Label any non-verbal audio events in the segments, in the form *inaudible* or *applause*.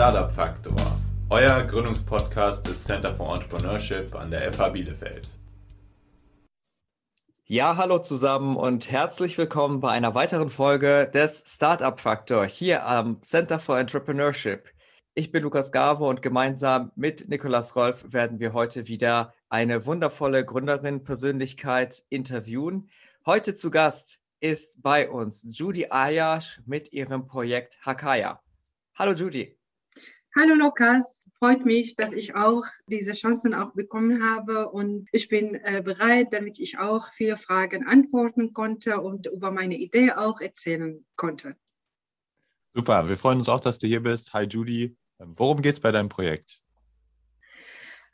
Startup Faktor, euer Gründungspodcast des Center for Entrepreneurship an der FH Bielefeld. Ja, hallo zusammen und herzlich willkommen bei einer weiteren Folge des Startup Faktor hier am Center for Entrepreneurship. Ich bin Lukas Gave und gemeinsam mit Nikolas Rolf werden wir heute wieder eine wundervolle Gründerin-Persönlichkeit interviewen. Heute zu Gast ist bei uns Judy Ayash mit ihrem Projekt Hakaya. Hallo Judy. Hallo Lukas, freut mich, dass ich auch diese Chancen auch bekommen habe und ich bin äh, bereit, damit ich auch viele Fragen antworten konnte und über meine Idee auch erzählen konnte. Super, wir freuen uns auch, dass du hier bist. Hi Judy, worum geht es bei deinem Projekt?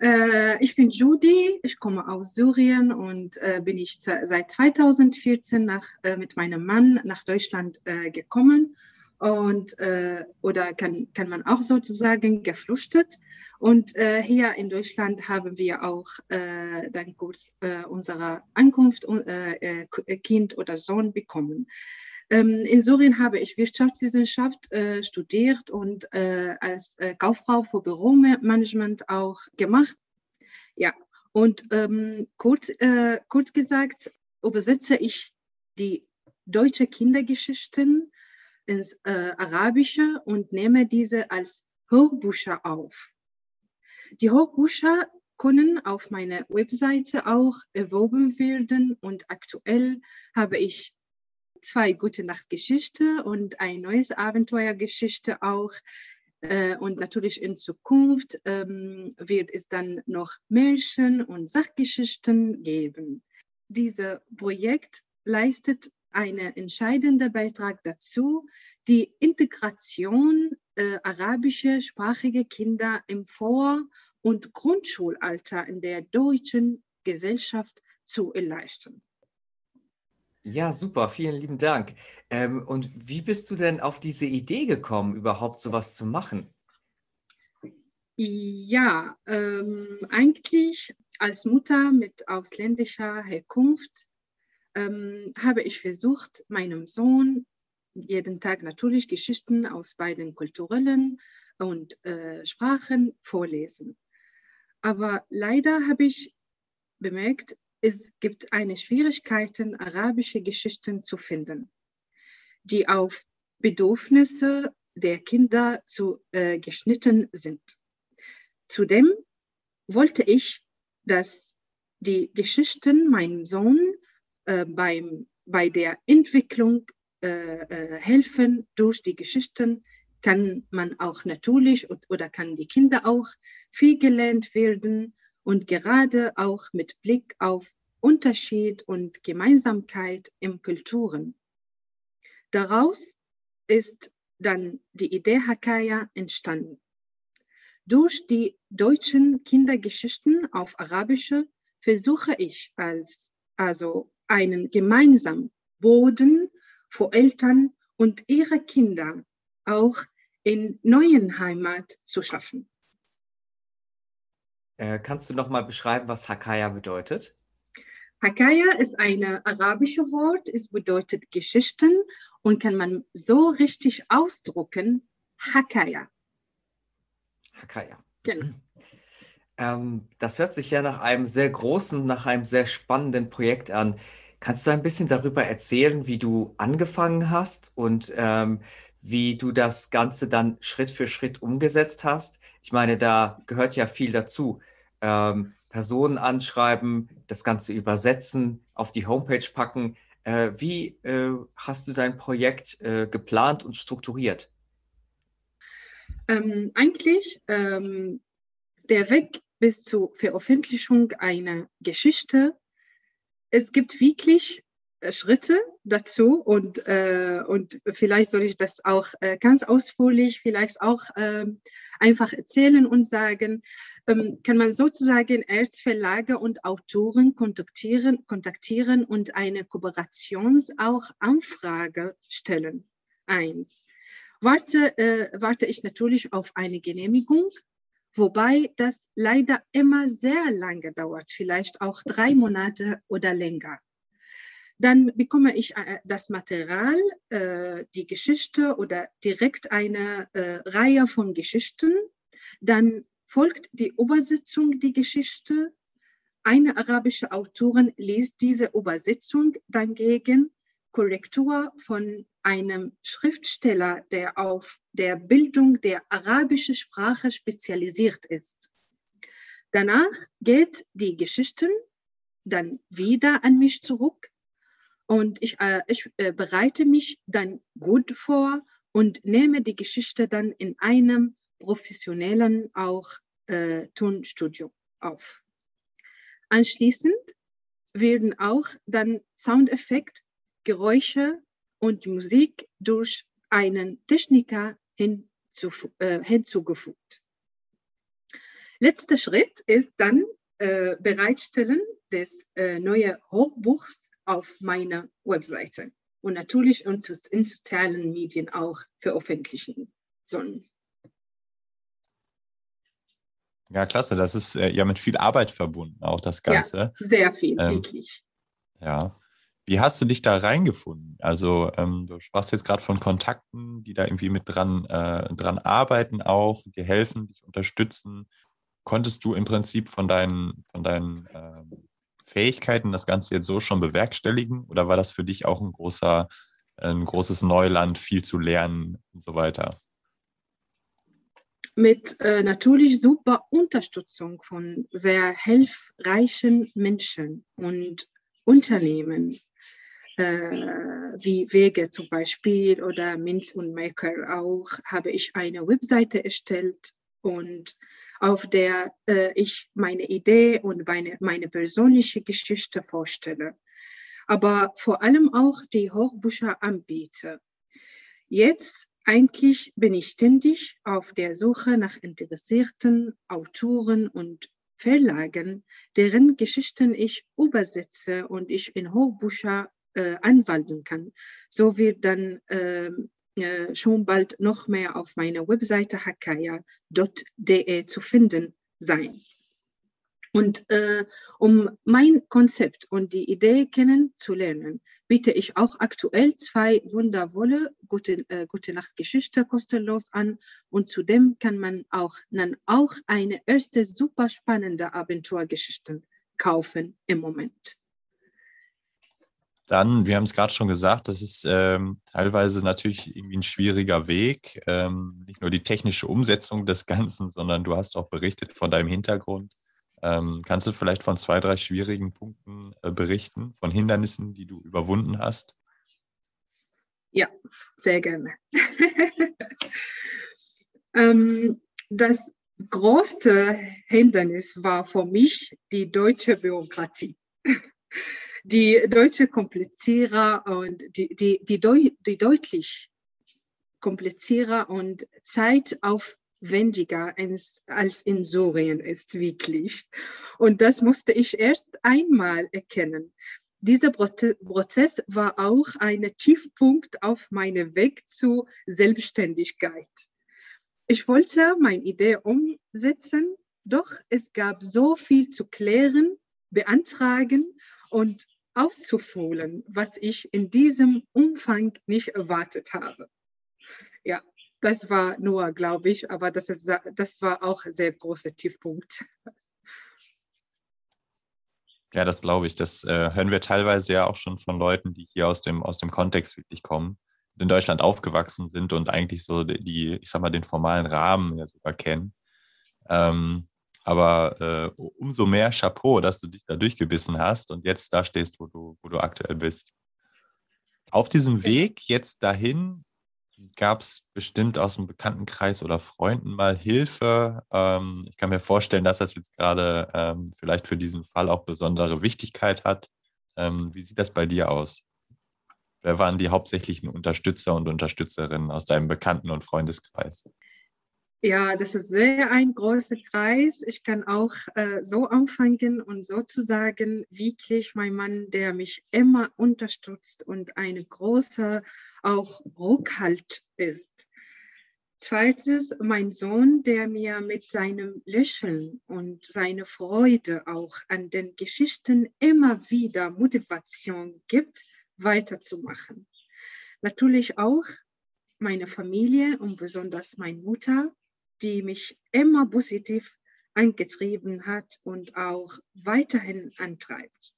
Äh, ich bin Judy, ich komme aus Syrien und äh, bin ich seit 2014 nach, mit meinem Mann nach Deutschland gekommen und äh, oder kann, kann man auch sozusagen geflüchtet. Und äh, hier in Deutschland haben wir auch äh, dann kurz äh, unsere Ankunft äh, äh, Kind oder Sohn bekommen. Ähm, in Syrien habe ich Wirtschaftswissenschaft äh, studiert und äh, als äh, Kauffrau für Büromanagement auch gemacht. Ja, und ähm, kurz, äh, kurz gesagt übersetze ich die deutsche Kindergeschichten ins äh, Arabische und nehme diese als Hörbücher auf. Die Hörbücher können auf meiner Webseite auch erworben werden und aktuell habe ich zwei gute Nachtgeschichte und ein neues Abenteuergeschichte auch. Äh, und natürlich in Zukunft ähm, wird es dann noch Märchen und Sachgeschichten geben. Dieses Projekt leistet einen entscheidenden Beitrag dazu, die Integration äh, arabischer sprachige Kinder im Vor- und Grundschulalter in der deutschen Gesellschaft zu erleichtern. Ja, super, vielen lieben Dank. Ähm, und wie bist du denn auf diese Idee gekommen, überhaupt sowas zu machen? Ja, ähm, eigentlich als Mutter mit ausländischer Herkunft ähm, habe ich versucht, meinem Sohn jeden Tag natürlich Geschichten aus beiden kulturellen und äh, Sprachen vorlesen. Aber leider habe ich bemerkt, es gibt eine Schwierigkeiten, arabische Geschichten zu finden, die auf Bedürfnisse der Kinder zu, äh, geschnitten sind. Zudem wollte ich, dass die Geschichten meinem Sohn äh, beim, bei der Entwicklung äh, äh, helfen. Durch die Geschichten kann man auch natürlich oder kann die Kinder auch viel gelernt werden und gerade auch mit Blick auf Unterschied und Gemeinsamkeit im Kulturen. Daraus ist dann die Idee Hakaya entstanden. Durch die deutschen Kindergeschichten auf Arabische versuche ich als also einen gemeinsamen Boden für Eltern und ihre Kinder auch in neuen Heimat zu schaffen. Äh, kannst du noch mal beschreiben, was Hakaya bedeutet? Hakaya ist ein arabisches Wort, es bedeutet Geschichten und kann man so richtig ausdrucken, Hakaya. Hakaya. Genau. Ähm, das hört sich ja nach einem sehr großen, nach einem sehr spannenden Projekt an. Kannst du ein bisschen darüber erzählen, wie du angefangen hast und ähm, wie du das Ganze dann Schritt für Schritt umgesetzt hast? Ich meine, da gehört ja viel dazu. Ähm, Personen anschreiben, das Ganze übersetzen, auf die Homepage packen. Äh, wie äh, hast du dein Projekt äh, geplant und strukturiert? Ähm, eigentlich ähm, der Weg bis zur Veröffentlichung einer Geschichte. Es gibt wirklich äh, Schritte dazu und, äh, und vielleicht soll ich das auch äh, ganz ausführlich vielleicht auch äh, einfach erzählen und sagen, ähm, kann man sozusagen erst Verlage und Autoren kontaktieren, kontaktieren und eine Kooperations auch Anfrage stellen. Eins. Warte, äh, warte ich natürlich auf eine Genehmigung wobei das leider immer sehr lange dauert, vielleicht auch drei *laughs* Monate oder länger. Dann bekomme ich äh, das Material, äh, die Geschichte oder direkt eine äh, Reihe von Geschichten. Dann folgt die Übersetzung die Geschichte. Eine arabische Autorin liest diese Übersetzung dann gegen Korrektur von einem Schriftsteller, der auf der Bildung der arabischen Sprache spezialisiert ist. Danach geht die Geschichten dann wieder an mich zurück und ich, äh, ich äh, bereite mich dann gut vor und nehme die Geschichte dann in einem professionellen auch äh, Tonstudio auf. Anschließend werden auch dann Soundeffekt, Geräusche und Musik durch einen Techniker hinzuf äh, hinzugefügt. Letzter Schritt ist dann äh, Bereitstellen des äh, neuen Hochbuchs auf meiner Webseite und natürlich in, in sozialen Medien auch veröffentlichen sollen. Ja, klasse. Das ist äh, ja mit viel Arbeit verbunden, auch das Ganze. Ja, sehr viel, ähm, wirklich. Ja. Wie hast du dich da reingefunden? Also, ähm, du sprachst jetzt gerade von Kontakten, die da irgendwie mit dran, äh, dran arbeiten, auch, dir helfen, dich unterstützen. Konntest du im Prinzip von deinen, von deinen ähm, Fähigkeiten das Ganze jetzt so schon bewerkstelligen? Oder war das für dich auch ein großer, ein großes Neuland, viel zu lernen und so weiter? Mit äh, natürlich super Unterstützung von sehr hilfreichen Menschen und Unternehmen, äh, wie Wege zum Beispiel oder Minz und Maker auch, habe ich eine Webseite erstellt und auf der äh, ich meine Idee und meine, meine persönliche Geschichte vorstelle, aber vor allem auch die Hochbücher anbiete. Jetzt eigentlich bin ich ständig auf der Suche nach interessierten Autoren und Verlagen, deren Geschichten ich übersetze und ich in Hochbücher äh, anwenden kann. So wird dann ähm, äh, schon bald noch mehr auf meiner Webseite hakaya.de zu finden sein. Und äh, um mein Konzept und die Idee kennenzulernen, biete ich auch aktuell zwei wundervolle Gute, äh, Gute Nacht Geschichte kostenlos an. Und zudem kann man auch dann auch eine erste super spannende Abenteuergeschichte kaufen im Moment. Dann, wir haben es gerade schon gesagt, das ist ähm, teilweise natürlich irgendwie ein schwieriger Weg. Ähm, nicht nur die technische Umsetzung des Ganzen, sondern du hast auch berichtet von deinem Hintergrund. Ähm, kannst du vielleicht von zwei, drei schwierigen Punkten äh, berichten, von Hindernissen, die du überwunden hast? Ja, sehr gerne. *laughs* Ähm, das größte Hindernis war für mich die deutsche Bürokratie *laughs* die deutsche Komplizierer und die, die, die, die deutlich komplizierter und zeitaufwendiger als in Syrien ist, wirklich. Und das musste ich erst einmal erkennen. Dieser Prozess war auch ein Tiefpunkt auf meinem Weg zur Selbstständigkeit. Ich wollte meine Idee umsetzen, doch es gab so viel zu klären, beantragen und auszufohlen, was ich in diesem Umfang nicht erwartet habe. Ja, das war nur, glaube ich, aber das, ist, das war auch ein sehr großer Tiefpunkt. Ja, das glaube ich. Das äh, hören wir teilweise ja auch schon von Leuten, die hier aus dem, aus dem Kontext wirklich kommen, in Deutschland aufgewachsen sind und eigentlich so die, ich sag mal, den formalen Rahmen ja sogar kennen. Ähm, aber äh, umso mehr Chapeau, dass du dich da durchgebissen hast und jetzt da stehst, wo du, wo du aktuell bist. Auf diesem Weg jetzt dahin gab es bestimmt aus dem Bekanntenkreis oder Freunden mal Hilfe. Ähm, ich kann mir vorstellen, dass das jetzt gerade ähm, vielleicht für diesen Fall auch besondere Wichtigkeit hat. Ähm, wie sieht das bei dir aus? Wer waren die hauptsächlichen Unterstützer und Unterstützerinnen aus deinem Bekannten- und Freundeskreis? Ja, das ist sehr ein großer Kreis. Ich kann auch äh, so anfangen und sozusagen wirklich mein Mann, der mich immer unterstützt und eine große auch Rückhalt ist. Zweitens, mein Sohn, der mir mit seinem Lächeln und seiner Freude auch an den Geschichten immer wieder Motivation gibt, weiterzumachen. Natürlich auch meine Familie und besonders meine Mutter, die mich immer positiv angetrieben hat und auch weiterhin antreibt.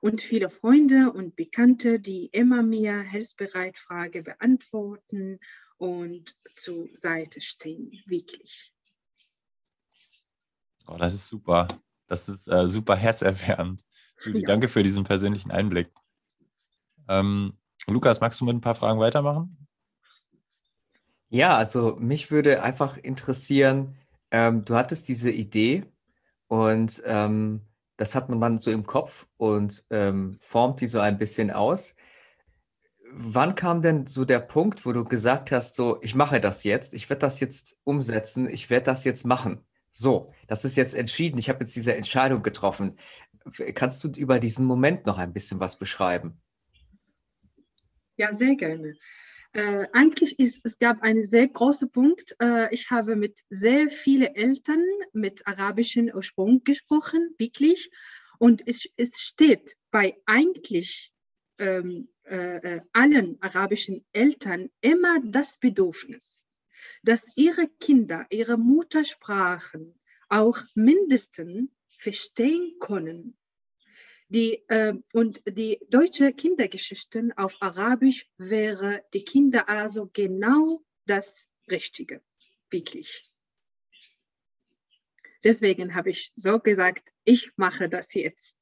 Und viele Freunde und Bekannte, die immer mir hilfsbereit Fragen beantworten und zur Seite stehen, wirklich. Oh, das ist super. Das ist äh, super herzerwärmend. Julie, ja. danke für diesen persönlichen Einblick. Ähm, Lukas, magst du mit ein paar Fragen weitermachen? Ja, also mich würde einfach interessieren, ähm, du hattest diese Idee und ähm, das hat man dann so im Kopf und ähm, formt die so ein bisschen aus. Wann kam denn so der Punkt, wo du gesagt hast, so, ich mache das jetzt, ich werde das jetzt umsetzen, ich werde das jetzt machen? So, das ist jetzt entschieden, ich habe jetzt diese Entscheidung getroffen. Kannst du über diesen Moment noch ein bisschen was beschreiben? Ja, sehr gerne. Äh, eigentlich ist es gab einen sehr großen Punkt. Äh, ich habe mit sehr vielen Eltern mit arabischem Ursprung gesprochen, wirklich. Und es, es steht bei eigentlich ähm, äh, äh, allen arabischen Eltern immer das Bedürfnis, dass ihre Kinder ihre Muttersprachen auch mindestens verstehen können die, äh, und die deutsche Kindergeschichten auf Arabisch wäre die Kinder also genau das Richtige, wirklich. Deswegen habe ich so gesagt, ich mache das jetzt.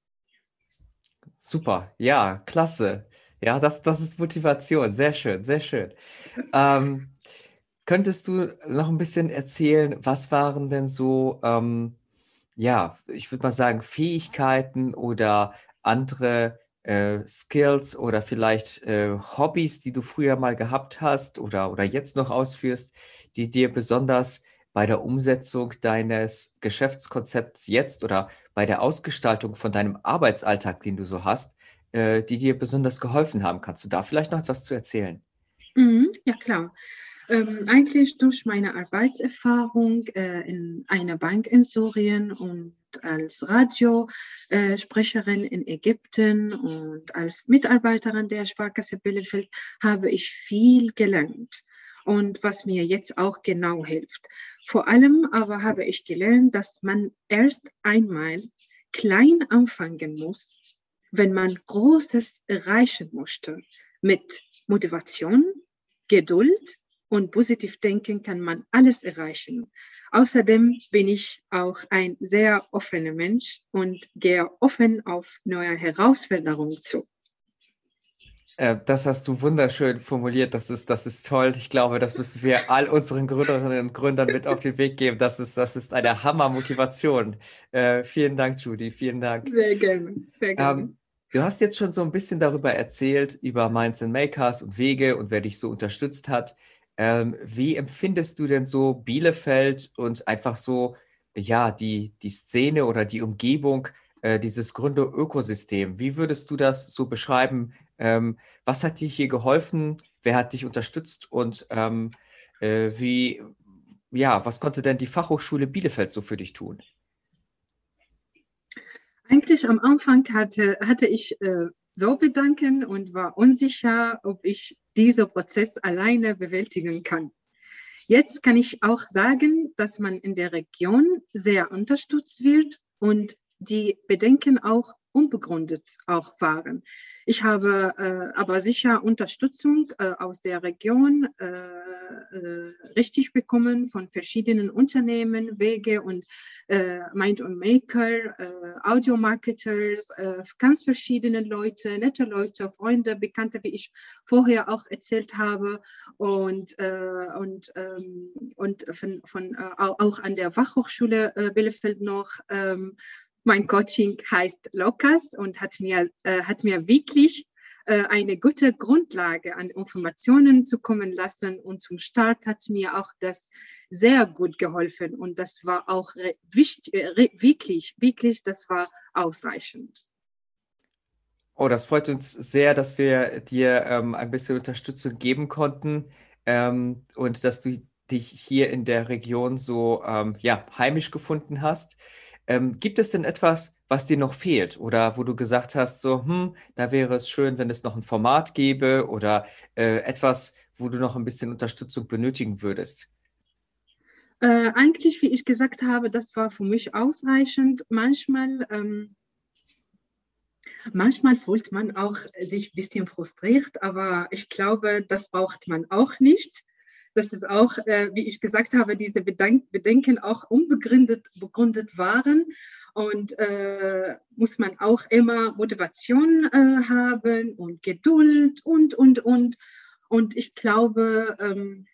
Super, ja, klasse. Ja, das, das ist Motivation. Sehr schön, sehr schön. ähm, könntest du noch ein bisschen erzählen, was waren denn so ähm, ja, ich würde mal sagen, Fähigkeiten oder andere äh, Skills oder vielleicht äh, Hobbys, die du früher mal gehabt hast oder, oder jetzt noch ausführst, die dir besonders bei der Umsetzung deines Geschäftskonzepts jetzt oder bei der Ausgestaltung von deinem Arbeitsalltag, den du so hast, äh, die dir besonders geholfen haben. Kannst du da vielleicht noch etwas zu erzählen? Mhm, ja, klar. Ähm, eigentlich durch meine Arbeitserfahrung äh, in einer Bank in Syrien und als Radiosprecherin äh, in Ägypten und als Mitarbeiterin der Sparkasse Bielefeld habe ich viel gelernt und was mir jetzt auch genau hilft. Vor allem aber habe ich gelernt, dass man erst einmal klein anfangen muss, wenn man Großes erreichen möchte, mit Motivation, Geduld und positiv denken kann man alles erreichen. Außerdem bin ich auch ein sehr offener Mensch und gehe offen auf neue Herausforderungen zu. Äh, das hast du wunderschön formuliert. Das ist, das ist toll. Ich glaube, das müssen wir all unseren Gründerinnen und Gründern mit auf den Weg geben. Das ist, das ist eine Hammer-Motivation. Äh, vielen Dank, Judy. Vielen Dank. Sehr gerne. Sehr gerne. Ähm, du hast jetzt schon so ein bisschen darüber erzählt, über Minds and Makers und Wege und wer dich so unterstützt hat. Ähm, wie empfindest du denn so Bielefeld und einfach so, ja, die, die Szene oder die Umgebung, äh, dieses Gründerökosystem? Wie würdest du das so beschreiben? Ähm, was hat dir hier geholfen? Wer hat dich unterstützt? Und ähm, äh, wie, ja, was konnte denn die Fachhochschule Bielefeld so für dich tun? Eigentlich am Anfang hatte, hatte ich äh, so bedanken und war unsicher, ob ich diesen Prozess alleine bewältigen kann. Jetzt kann ich auch sagen, dass man in der Region sehr unterstützt wird und die Bedenken auch unbegründet auch waren. Ich habe äh, aber sicher Unterstützung äh, aus der Region äh, äh richtig bekommen von verschiedenen Unternehmen, Wege und äh, Mind und Maker, äh, Audio-Marketers, ganz verschiedene Leute, nette Leute, Freunde, Bekannte, wie ich vorher auch erzählt habe und, und, ähm, und von, von auch an der Fachhochschule Bielefeld noch ähm, mein Coaching heißt Lokas und hat mir, äh, hat mir wirklich äh, eine gute Grundlage an Informationen zukommen lassen. Und zum Start hat mir auch das sehr gut geholfen. Und das war auch wichtig, äh, wirklich, wirklich, das war ausreichend. Oh, das freut uns sehr, dass wir dir ähm, ein bisschen Unterstützung geben konnten ähm, und dass du dich hier in der Region so ähm, ja, heimisch gefunden hast. Ähm, gibt es denn etwas, was dir noch fehlt oder wo du gesagt hast, so, hm, da wäre es schön, wenn es noch ein Format gäbe oder äh, etwas, wo du noch ein bisschen Unterstützung benötigen würdest? Äh, eigentlich, wie ich gesagt habe, das war für mich ausreichend. Manchmal, ähm, manchmal fühlt man auch sich ein bisschen frustriert, aber ich glaube, das braucht man auch nicht. Das ist auch, äh, wie ich gesagt habe, diese Bedenk Bedenken auch unbegründet begründet waren. Und äh, muss man auch immer Motivation äh, haben und Geduld und, und, und. Und ich glaube, ähm,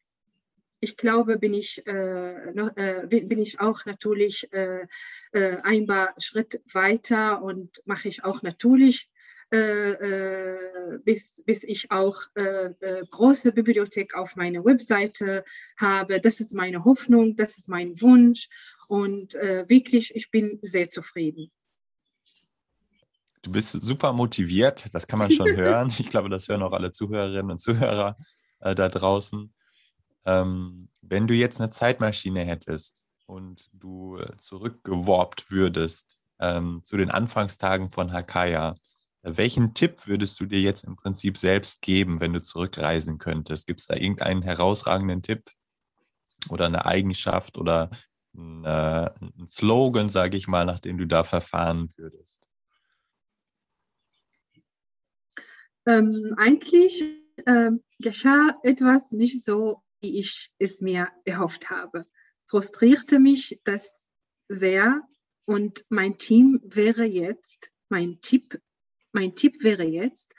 ich glaube, bin ich, äh, noch, äh, bin ich auch natürlich äh, äh ein paar Schritt weiter und mache ich auch natürlich, bis, bis ich auch große Bibliothek auf meiner Webseite habe. Das ist meine Hoffnung, das ist mein Wunsch und wirklich, ich bin sehr zufrieden. Du bist super motiviert, das kann man schon *laughs* hören. Ich glaube, das hören auch alle Zuhörerinnen und Zuhörer da draußen. Ähm, wenn du jetzt eine Zeitmaschine hättest und du äh, zurückgeworbt würdest ähm, zu den Anfangstagen von Hakaya, welchen Tipp würdest du dir jetzt im Prinzip selbst geben, wenn du zurückreisen könntest? Gibt es da irgendeinen herausragenden Tipp oder eine Eigenschaft oder ein, äh, Slogan, sage ich mal, nach dem du da verfahren würdest? Ähm, eigentlich äh, geschah etwas nicht so wie ich es mir erhofft habe. Frustrierte mich das sehr und mein Team wäre jetzt, mein Tipp, mein Tipp wäre jetzt,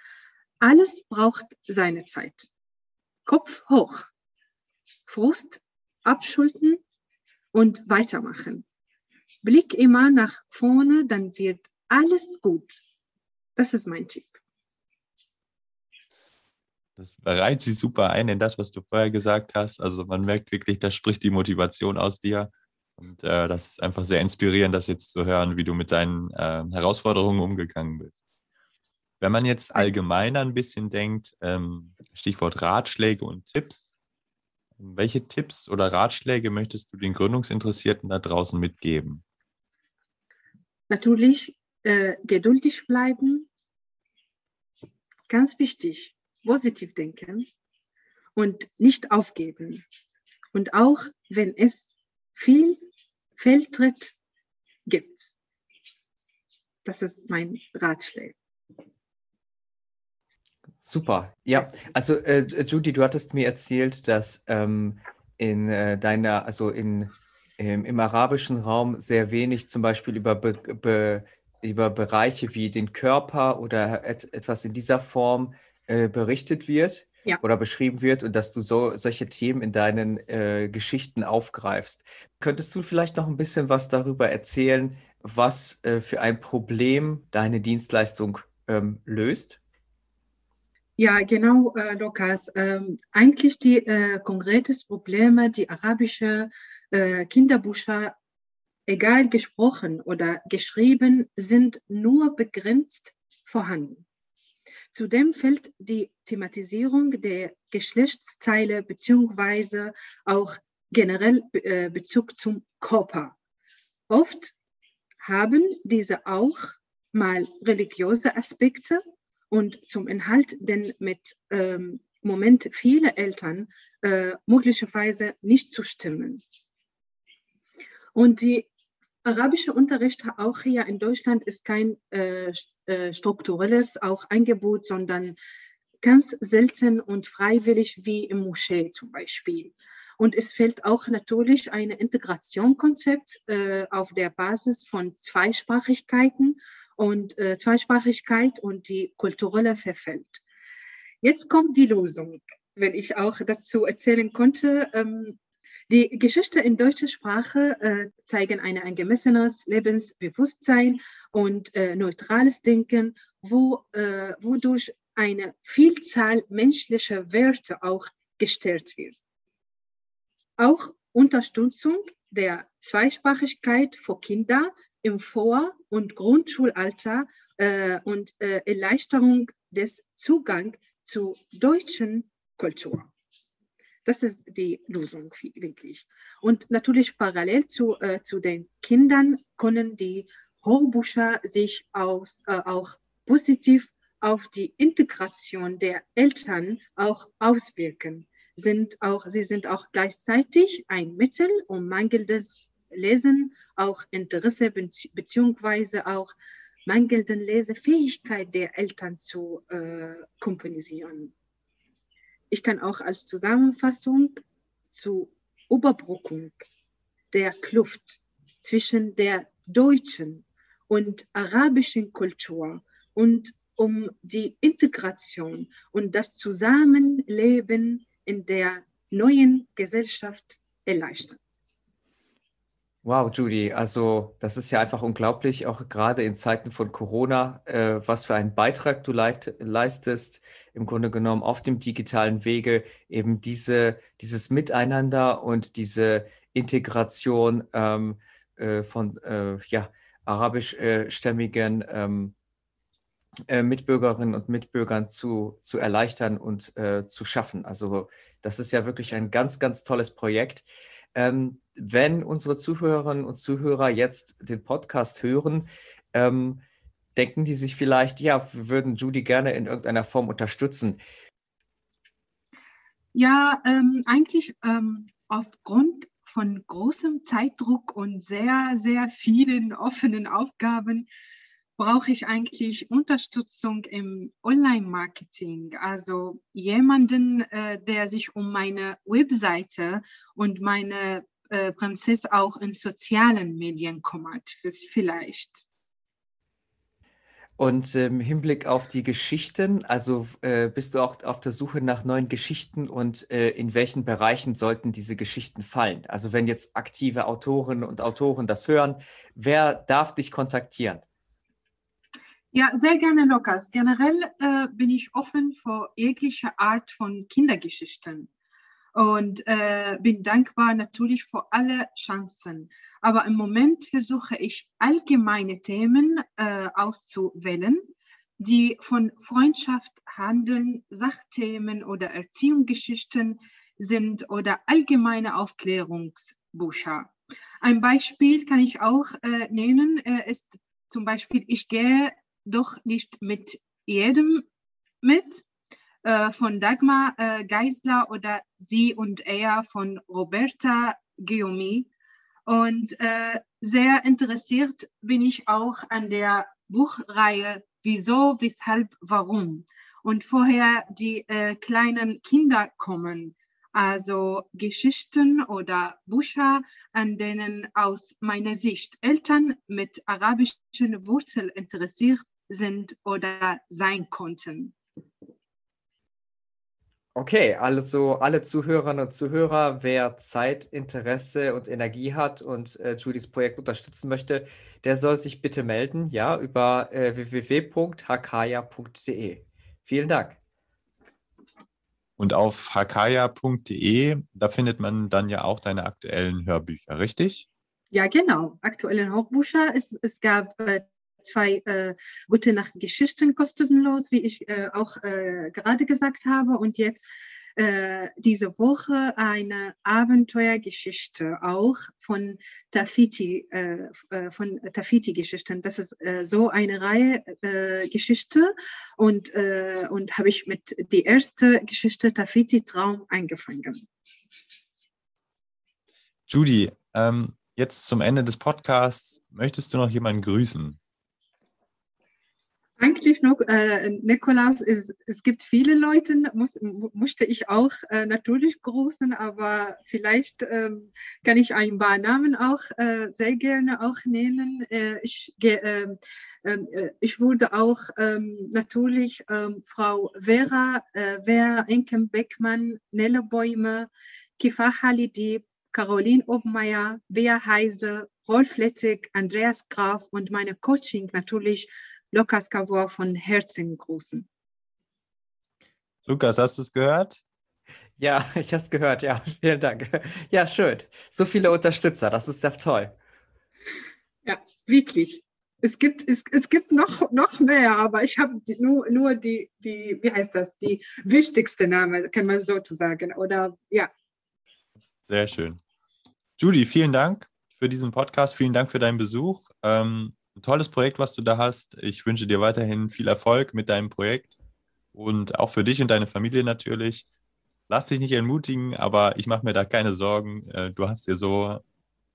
alles braucht seine Zeit. Kopf hoch, Frust abschulden und weitermachen. Blick immer nach vorne, dann wird alles gut. Das ist mein Tipp. Das reiht sich super ein in das, was du vorher gesagt hast. Also man merkt wirklich, da spricht die Motivation aus dir. Und äh, das ist einfach sehr inspirierend, das jetzt zu hören, wie du mit deinen äh, Herausforderungen umgegangen bist. Wenn man jetzt allgemeiner ein bisschen denkt, ähm, Stichwort Ratschläge und Tipps, welche Tipps oder Ratschläge möchtest du den Gründungsinteressierten da draußen mitgeben? Natürlich äh, geduldig bleiben, ganz wichtig positiv denken und nicht aufgeben. Und auch wenn es viel Fehltritt gibt. Das ist mein Ratschlag. Super. Ja, also äh, Judy, du hattest mir erzählt, dass ähm, in äh, deiner, also in, ähm, im arabischen Raum sehr wenig zum Beispiel über, be, be, über Bereiche wie den Körper oder et, etwas in dieser Form äh, berichtet wird ja. oder beschrieben wird und dass du so, solche Themen in deinen äh, Geschichten aufgreifst. Könntest du vielleicht noch ein bisschen was darüber erzählen, was äh, für ein Problem deine Dienstleistung ähm, löst? Ja, genau, äh, Lukas. Ähm, eigentlich die äh, konkretes Probleme, die arabische äh, Kinderbücher, egal gesprochen oder geschrieben, sind nur begrenzt vorhanden. Zudem fällt die Thematisierung der Geschlechtsteile beziehungsweise auch generell äh, Bezug zum Körper. Oft haben diese auch mal religiöse Aspekte und zum Inhalt, denn mit ähm, Moment viele Eltern äh, möglicherweise nicht zustimmen. Und die arabische Unterricht auch hier in Deutschland ist kein äh, äh, strukturelles auch Angebot, sondern ganz selten und freiwillig wie im Moschee zum Beispiel. Und es fehlt auch natürlich ein Integrationkonzept äh, auf der Basis von Zweisprachigkeiten und äh, Zweisprachigkeit und die kulturelle Verfeld. Jetzt kommt die Lösung, wenn ich auch dazu erzählen konnte. Ähm, die Geschichte in deutscher Sprache äh, zeigen ein angemessenes Lebensbewusstsein und äh, neutrales Denken, wo, äh, wodurch eine Vielzahl menschlicher Werte auch gestellt wird. Auch Unterstützung der Zweisprachigkeit für Kinder im Vor- und Grundschulalter äh, und äh, Erleichterung des Zugangs zur deutschen Kultur. Das ist die Lösung wirklich. Und natürlich parallel zu, äh, zu den Kindern können die Hochbücher sich aus, äh, auch positiv auf die Integration der Eltern auch auswirken. Sind auch, sie sind auch gleichzeitig ein Mittel, um mangelndes Lesen, auch Interesse beziehungsweise auch mangelnden Lesefähigkeit der Eltern zu äh, kompensieren. Ich kann auch als Zusammenfassung zur Überbrückung der Kluft zwischen der deutschen und arabischen Kultur und um die Integration und das Zusammenleben in der neuen Gesellschaft erleichtern. Wow, Judy, also das ist ja einfach unglaublich, auch gerade in Zeiten von Corona, äh, was für einen Beitrag du leit, leistest, im Grunde genommen auf dem digitalen Wege, eben diese, dieses Miteinander und diese Integration ähm, äh, von äh, ja, arabischstämmigen ähm, äh, Mitbürgerinnen und Mitbürgern zu, zu erleichtern und äh, zu schaffen. Also das ist ja wirklich ein ganz, ganz tolles Projekt. Ähm, wenn unsere Zuhörerinnen und Zuhörer jetzt den Podcast hören, ähm, denken die sich vielleicht, ja, wir würden Judy gerne in irgendeiner Form unterstützen. Ja, ähm, eigentlich ähm, aufgrund von großem Zeitdruck und sehr, sehr vielen offenen Aufgaben brauche ich eigentlich Unterstützung im Online-Marketing. Also jemanden, äh, der sich um meine Webseite und meine äh, Prinzessin auch in sozialen Medien kümmert, vielleicht. Und im Hinblick auf die Geschichten, also äh, bist du auch auf der Suche nach neuen Geschichten und äh, in welchen Bereichen sollten diese Geschichten fallen? Also wenn jetzt aktive Autorinnen und Autoren das hören, wer darf dich kontaktieren? Ja, sehr gerne, Lukas. Generell äh, bin ich offen für jegliche Art von Kindergeschichten und äh, bin dankbar natürlich für alle Chancen. Aber im Moment versuche ich allgemeine Themen äh, auszuwählen, die von Freundschaft handeln, Sachthemen oder Erziehungsgeschichten sind oder allgemeine Aufklärungsbücher. Ein Beispiel kann ich auch äh, nennen, äh, ist zum Beispiel, ich gehe doch nicht mit jedem mit, äh, von Dagmar äh, Geisler oder Sie und Er von Roberta Guillaume. Und äh, sehr interessiert bin ich auch an der Buchreihe Wieso, Weshalb, Warum. Und vorher die äh, kleinen Kinder kommen, also Geschichten oder Bücher, an denen aus meiner Sicht Eltern mit arabischen Wurzeln interessiert sind oder sein konnten. Okay, also alle Zuhörerinnen und Zuhörer, wer Zeit, Interesse und Energie hat und äh, Judys Projekt unterstützen möchte, der soll sich bitte melden, ja, über äh, www.hakaya.de. Vielen Dank. Und auf hakaya.de, da findet man dann ja auch deine aktuellen Hörbücher, richtig? Ja, genau. Aktuelle Hörbücher. Es, es gab äh, zwei äh, Gute Nacht Geschichten kostenlos, wie ich äh, auch äh, gerade gesagt habe. Und jetzt äh, diese Woche eine Abenteuergeschichte auch von Tafiti, äh, äh, von Tafiti-Geschichten. Das ist so eine Reihe Geschichte und, und habe ich mit die erste Geschichte Tafiti Traum angefangen. Judy, ähm, jetzt zum Ende des Podcasts, möchtest du noch jemanden grüßen? Eigentlich noch, äh, Nikolaus, es, es gibt viele Leute, muss, musste ich auch äh, natürlich grüßen, aber vielleicht ähm, kann ich ein paar Namen auch äh, sehr gerne auch nennen. Äh, ich, ähm, ähm, äh, ich würde auch ähm, natürlich Frau Vera, äh, Vera Enken-Beckmann, Nelle Bäume, Kifa Halidi, Caroline Obmeier, Bea Heise, Rolf Lettig, Andreas Graf und meine Coaching natürlich Lukas Cavour von Herzen grüßen. Lukas, hast du es gehört? Ja, *laughs* ich habe es gehört, ja. *laughs* Vielen Dank. Ja, schön. So viele Unterstützer, das ist doch toll. Ja, wirklich. Es gibt, es, es gibt noch, noch mehr, aber ich habe nur, nur die, die, wie heißt das, die wichtigste Name, kann man sozusagen. Oder ja. Sehr schön. Judy, vielen Dank für diesen Podcast. Vielen Dank für deinen Besuch. Ähm, ein tolles Projekt, was du da hast. Ich wünsche dir weiterhin viel Erfolg mit deinem Projekt und auch für dich und deine Familie natürlich. Lass dich nicht entmutigen, aber ich mache mir da keine Sorgen. Äh, du hast dir so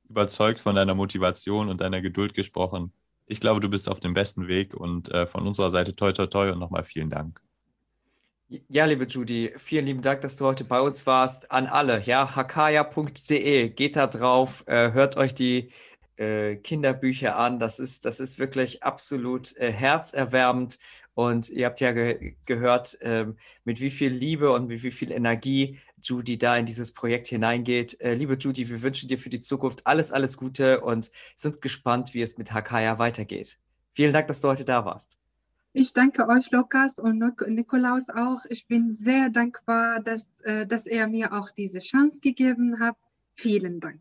überzeugt von deiner Motivation und deiner Geduld gesprochen. Ich glaube, du bist auf dem besten Weg und äh, von unserer Seite toi toi toi und nochmal vielen Dank. Ja, liebe Judy, vielen lieben Dank, dass du heute bei uns warst. An alle, ja, hakaya.de, geht da drauf, äh, hört euch die äh, Kinderbücher an. Das ist, das ist wirklich absolut äh, herzerwärmend. Und ihr habt ja ge gehört, ähm, mit wie viel Liebe und mit wie viel Energie Judy da in dieses Projekt hineingeht. Äh, liebe Judy, wir wünschen dir für die Zukunft alles, alles Gute und sind gespannt, wie es mit Hakaya weitergeht. Vielen Dank, dass du heute da warst. Ich danke euch, Lukas und Nikolaus auch. Ich bin sehr dankbar, dass, äh, dass er mir auch diese Chance gegeben hat. Vielen Dank.